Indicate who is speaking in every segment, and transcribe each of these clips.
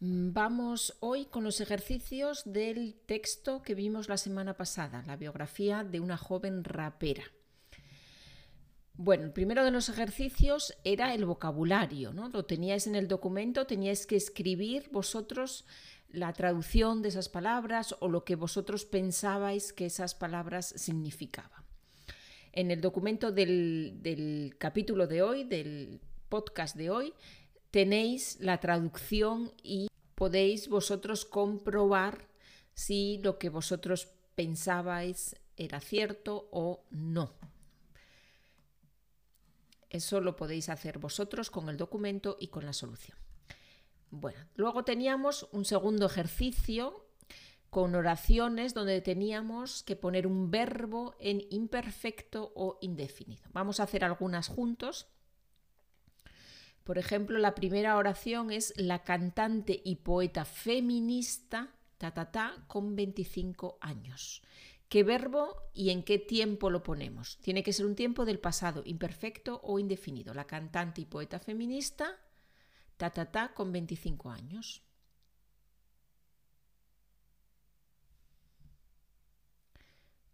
Speaker 1: Mm, vamos hoy con los ejercicios del texto que vimos la semana pasada, la biografía de una joven rapera. Bueno, el primero de los ejercicios era el vocabulario, ¿no? Lo teníais en el documento, teníais que escribir vosotros la traducción de esas palabras o lo que vosotros pensabais que esas palabras significaban. En el documento del, del capítulo de hoy, del podcast de hoy, tenéis la traducción y podéis vosotros comprobar si lo que vosotros pensabais era cierto o no. Eso lo podéis hacer vosotros con el documento y con la solución. Bueno, luego teníamos un segundo ejercicio con oraciones donde teníamos que poner un verbo en imperfecto o indefinido. Vamos a hacer algunas juntos. Por ejemplo, la primera oración es la cantante y poeta feminista ta, con 25 años. ¿Qué verbo y en qué tiempo lo ponemos? Tiene que ser un tiempo del pasado, imperfecto o indefinido. La cantante y poeta feminista ta, con 25 años.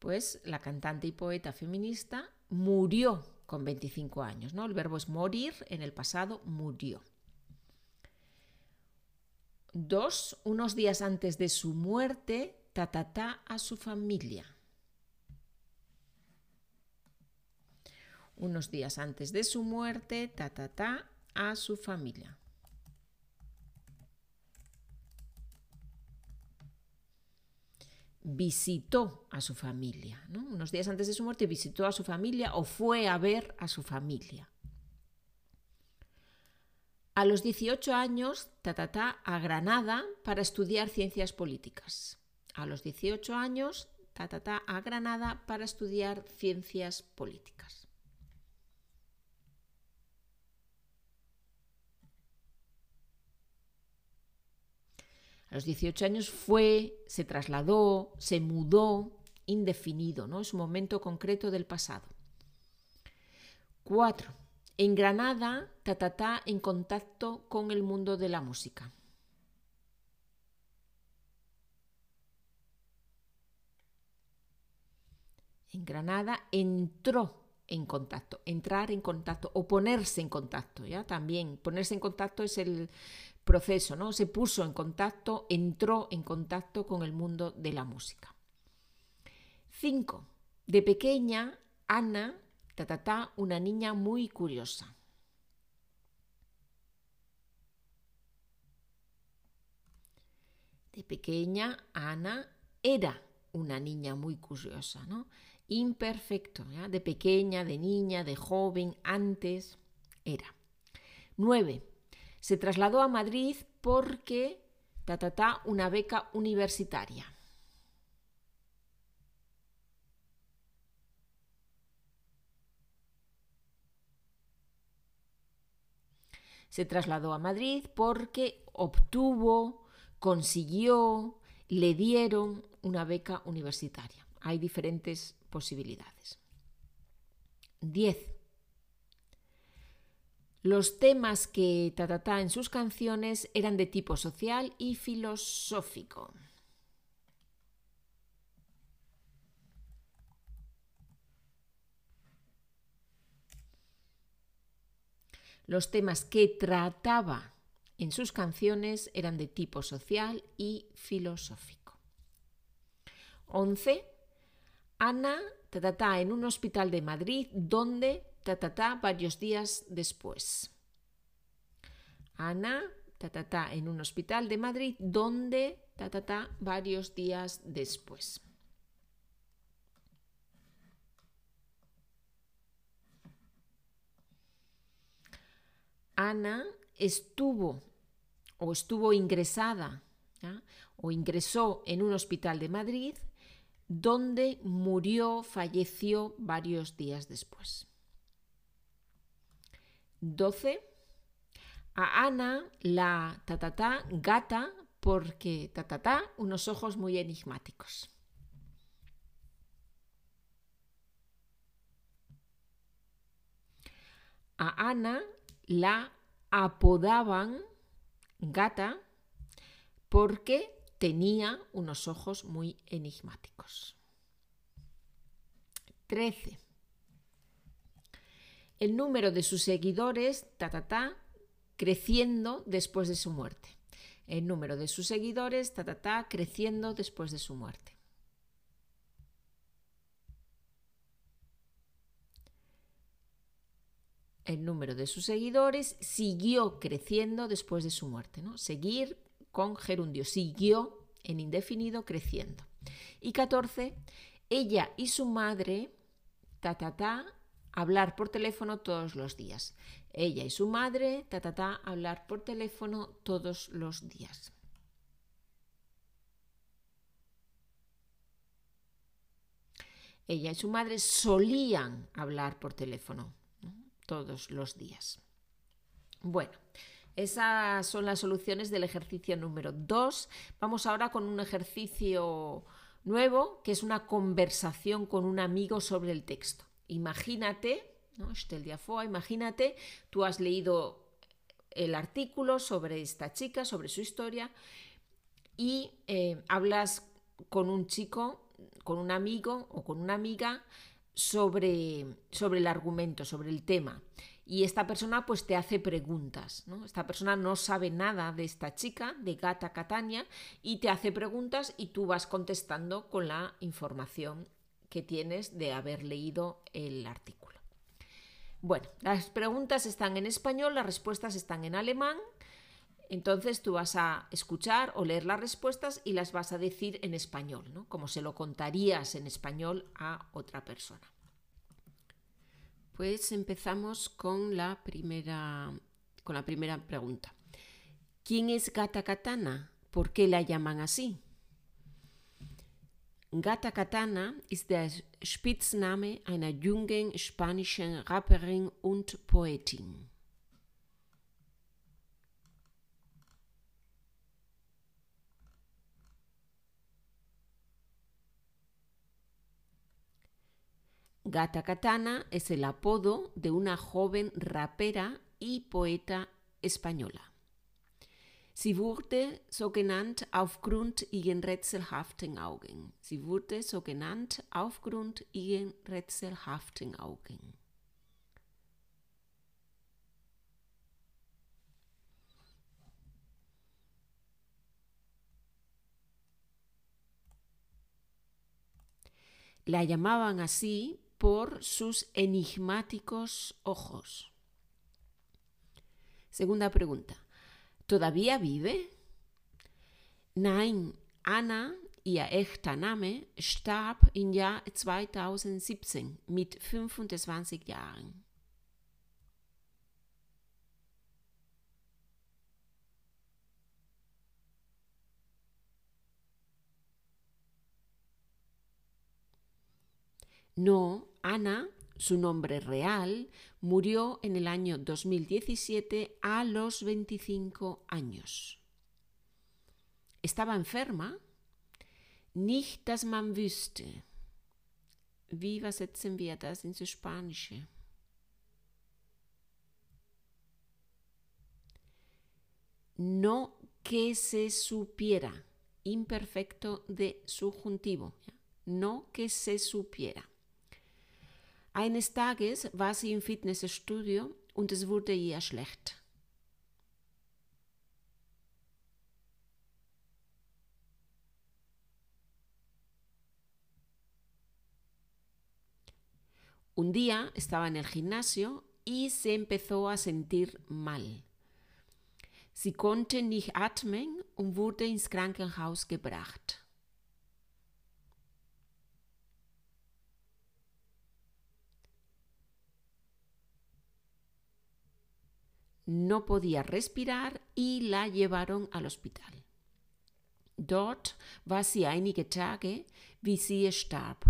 Speaker 1: Pues la cantante y poeta feminista murió con 25 años. ¿no? El verbo es morir, en el pasado murió. Dos, unos días antes de su muerte, tatatá a su familia. Unos días antes de su muerte, tatatá a su familia. Visitó a su familia. Unos días antes de su muerte visitó a su familia o fue a ver a su familia. A los 18 años, Tatatá a Granada para estudiar ciencias políticas. A los 18 años, Tatatá a Granada para estudiar ciencias políticas. A los 18 años fue, se trasladó, se mudó, indefinido, ¿no? Es un momento concreto del pasado. 4. En Granada, Tatatá en contacto con el mundo de la música. En Granada entró en contacto, entrar en contacto o ponerse en contacto, ¿ya? También ponerse en contacto es el, proceso, ¿no? Se puso en contacto, entró en contacto con el mundo de la música. 5. De pequeña, Ana, ta, una niña muy curiosa. De pequeña, Ana era una niña muy curiosa, ¿no? Imperfecto, de pequeña, de niña, de joven, antes, era. 9 se trasladó a Madrid porque ta, una beca universitaria. Se trasladó a Madrid porque obtuvo, consiguió, le dieron una beca universitaria. Hay diferentes posibilidades. 10. Los temas que Tatatá en sus canciones eran de tipo social y filosófico. Los temas que trataba en sus canciones eran de tipo social y filosófico. 11. Ana Tatatá en un hospital de Madrid donde ta, varios días después. Ana, ta, en un hospital de Madrid, donde, ta, varios días después. Ana estuvo o estuvo ingresada o ingresó en un hospital de Madrid donde murió, falleció varios días después. 12. A Ana la tatatá gata porque tatatá unos ojos muy enigmáticos. A Ana la apodaban gata porque tenía unos ojos muy enigmáticos. 13. El número de sus seguidores, ta, ta, ta, creciendo después de su muerte. El número de sus seguidores, ta, ta, ta, creciendo después de su muerte. El número de sus seguidores siguió creciendo después de su muerte. ¿no? Seguir con gerundio, siguió en indefinido creciendo. Y 14, ella y su madre, ta, ta, ta, hablar por teléfono todos los días. Ella y su madre, ta, ta, ta, hablar por teléfono todos los días. Ella y su madre solían hablar por teléfono todos los días. Bueno, esas son las soluciones del ejercicio número 2. Vamos ahora con un ejercicio nuevo, que es una conversación con un amigo sobre el texto. Imagínate, ¿no? imagínate, tú has leído el artículo sobre esta chica, sobre su historia, y eh, hablas con un chico, con un amigo o con una amiga sobre, sobre el argumento, sobre el tema. Y esta persona pues te hace preguntas. Esta persona no sabe nada de esta chica, de Gata Catania, y te hace preguntas y tú vas contestando con la información que tienes de haber leído el artículo. Bueno, las preguntas están en español, las respuestas están en alemán. Entonces tú vas a escuchar o leer las respuestas y las vas a decir en español, ¿no? como se lo contarías en español a otra persona. Pues empezamos con la primera, con la primera pregunta. ¿Quién es Gata Katana? ¿Por qué la llaman así? Gata Katana ist der Spitzname einer jungen spanischen Rapperin und Poetin. Gata Katana es el apodo de una joven rapera y poeta española. Sie wurde so genannt aufgrund ihren rätselhaften Augen. Sie wurde so genannt aufgrund ihren rätselhaften Augen. La llamaban así por sus enigmáticos ojos. Segunda pregunta. ¿Todavía vive? Nein, Anna, ihr echter Name, starb im Jahr 2017 mit 25 Jahren. No, Ana, su nombre real, murió en el año 2017 a los 25 años. ¿Estaba enferma? Nicht, dass man wüsste. Wie übersetzen wir das ins Spanische? No que se supiera. Imperfecto de subjuntivo. No que se supiera. Eines Tages war sie im Fitnessstudio und es wurde ihr schlecht. Un día estaba en el gimnasio y se empezó a sentir mal. Sie konnte nicht atmen und wurde ins Krankenhaus gebracht. No podía respirar y la llevaron al hospital. Dort war sie einige Tage, wie sie starb.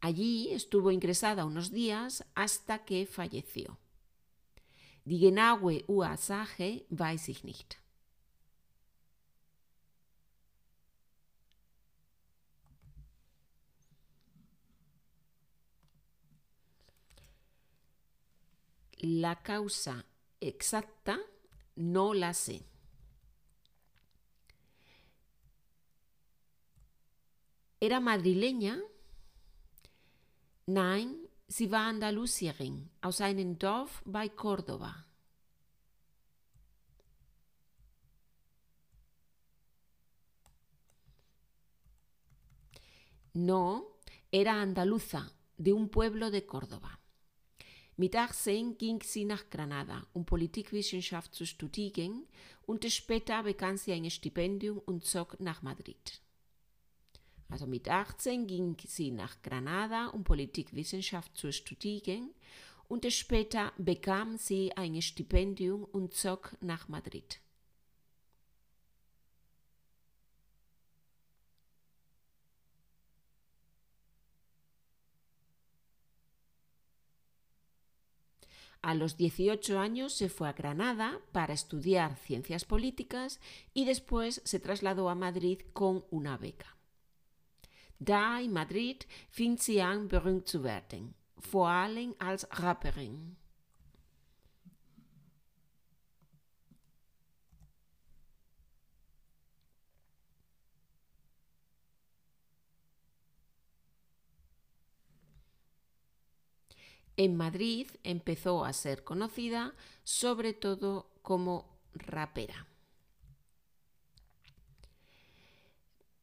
Speaker 1: Allí estuvo ingresada unos días hasta que falleció. Die genaue Ursache weiß ich nicht. La causa exacta no la sé. ¿Era madrileña? Nein, sie war Andalusierin aus einem Dorf bei Córdoba. No, era andaluza, de un pueblo de Córdoba. Mit 18 ging sie nach Granada, um Politikwissenschaft zu studieren, und später bekam sie ein Stipendium und zog nach Madrid. Also mit 18 ging sie nach Granada, um Politikwissenschaft zu studieren, und später bekam sie ein Stipendium und zog nach Madrid. A los 18 años se fue a Granada para estudiar ciencias políticas y después se trasladó a Madrid con una beca. Da in Madrid fing sie an berühmt zu werden, vor allem als Rapperin. En Madrid empezó a ser conocida sobre todo como rapera.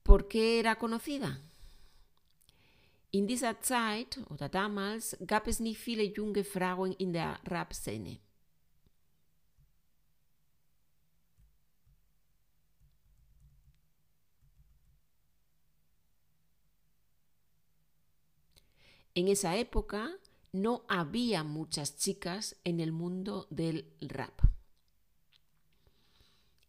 Speaker 1: ¿Por qué era conocida? In dieser Zeit oder damals gab es nicht viele junge Frauen in der Rap-Szene. En esa época no había muchas chicas en el mundo del rap.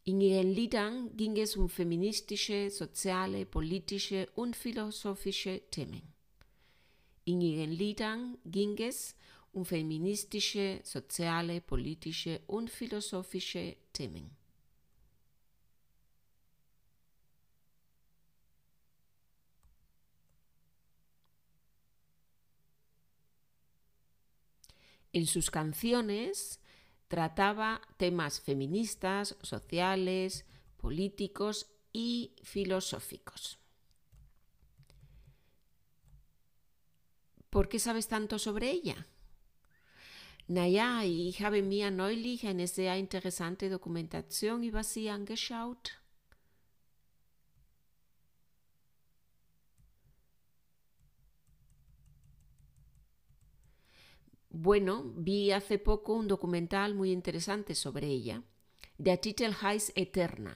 Speaker 1: In ihren Liedern ging es um feministische, soziale, politische und philosophische Themen. In ihren Liedern ging es um feministische, soziale, politische und philosophische Themen. En sus canciones trataba temas feministas, sociales, políticos y filosóficos. ¿Por qué sabes tanto sobre ella? Naja, ich habe mir neulich eine sehr interessante Dokumentation über sie angeschaut. Bueno, vi hace poco un documental muy interesante sobre ella. Der Titel heißt Eterna.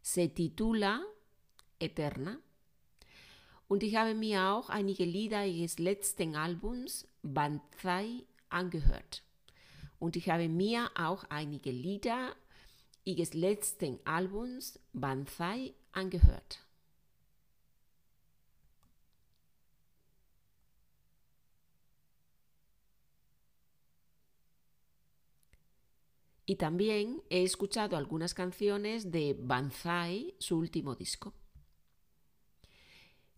Speaker 1: Se titula Eterna. Und ich habe mir auch einige Lieder ihres letzten Albums Banzai angehört. Und ich habe mir auch einige Lieder ihres letzten Albums Banzai angehört. Y también he escuchado algunas canciones de Banzai, su último disco.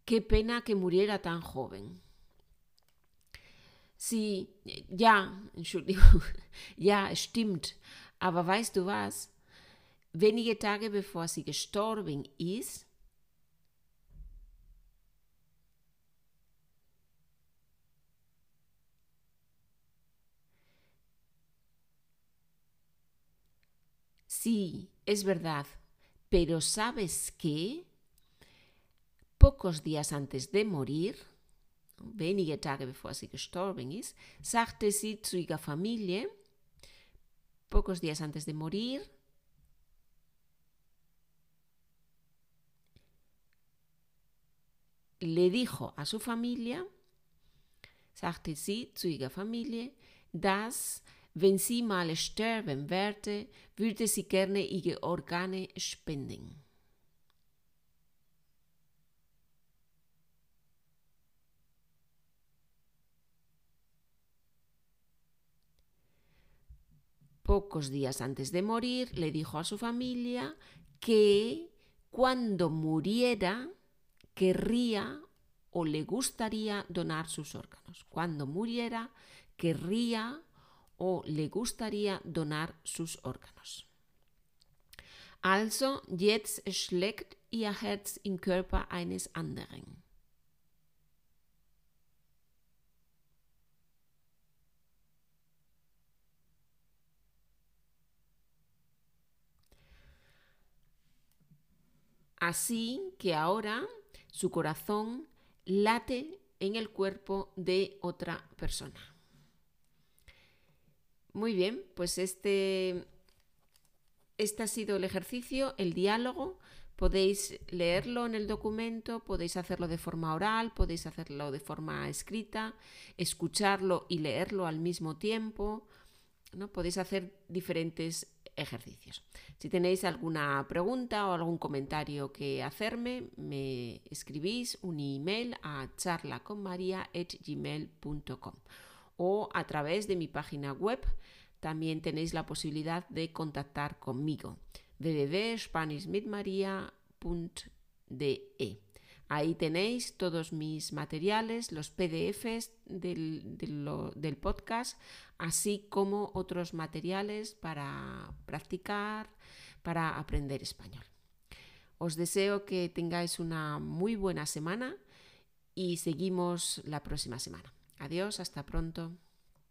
Speaker 1: Qué pena que muriera tan joven. Sí, ja, Entschuldigung, ja, stimmt. Aber weißt du was? Wenige Tage bevor sie gestorben ist, Sí, es verdad, pero ¿sabes qué? Pocos días antes de morir, wenige Tage bevor sie gestorben ist, sagte sie zu ihrer Familie, pocos días antes de morir, le dijo a su familia, sagte sie zu ihrer Familie, dass Wenn sie mal sterben werde, würde sie gerne ihre Organe spenden. Pocos días antes de morir, le dijo a su familia que cuando muriera querría o le gustaría donar sus órganos. Cuando muriera, querría o le gustaría donar sus órganos. Also, jetzt schlägt ihr Herz im Körper eines anderen. Así que ahora su corazón late en el cuerpo de otra persona. Muy bien, pues este, este ha sido el ejercicio, el diálogo. Podéis leerlo en el documento, podéis hacerlo de forma oral, podéis hacerlo de forma escrita, escucharlo y leerlo al mismo tiempo. ¿no? Podéis hacer diferentes ejercicios. Si tenéis alguna pregunta o algún comentario que hacerme, me escribís un email a charlaconmaria.gmail.com o a través de mi página web también tenéis la posibilidad de contactar conmigo www.spanishmidmaria.de Ahí tenéis todos mis materiales, los PDFs del, del, podcast, así como otros materiales para practicar, para aprender español. Os deseo que tengáis una muy buena semana y seguimos la próxima semana. Adiós, hasta pronto.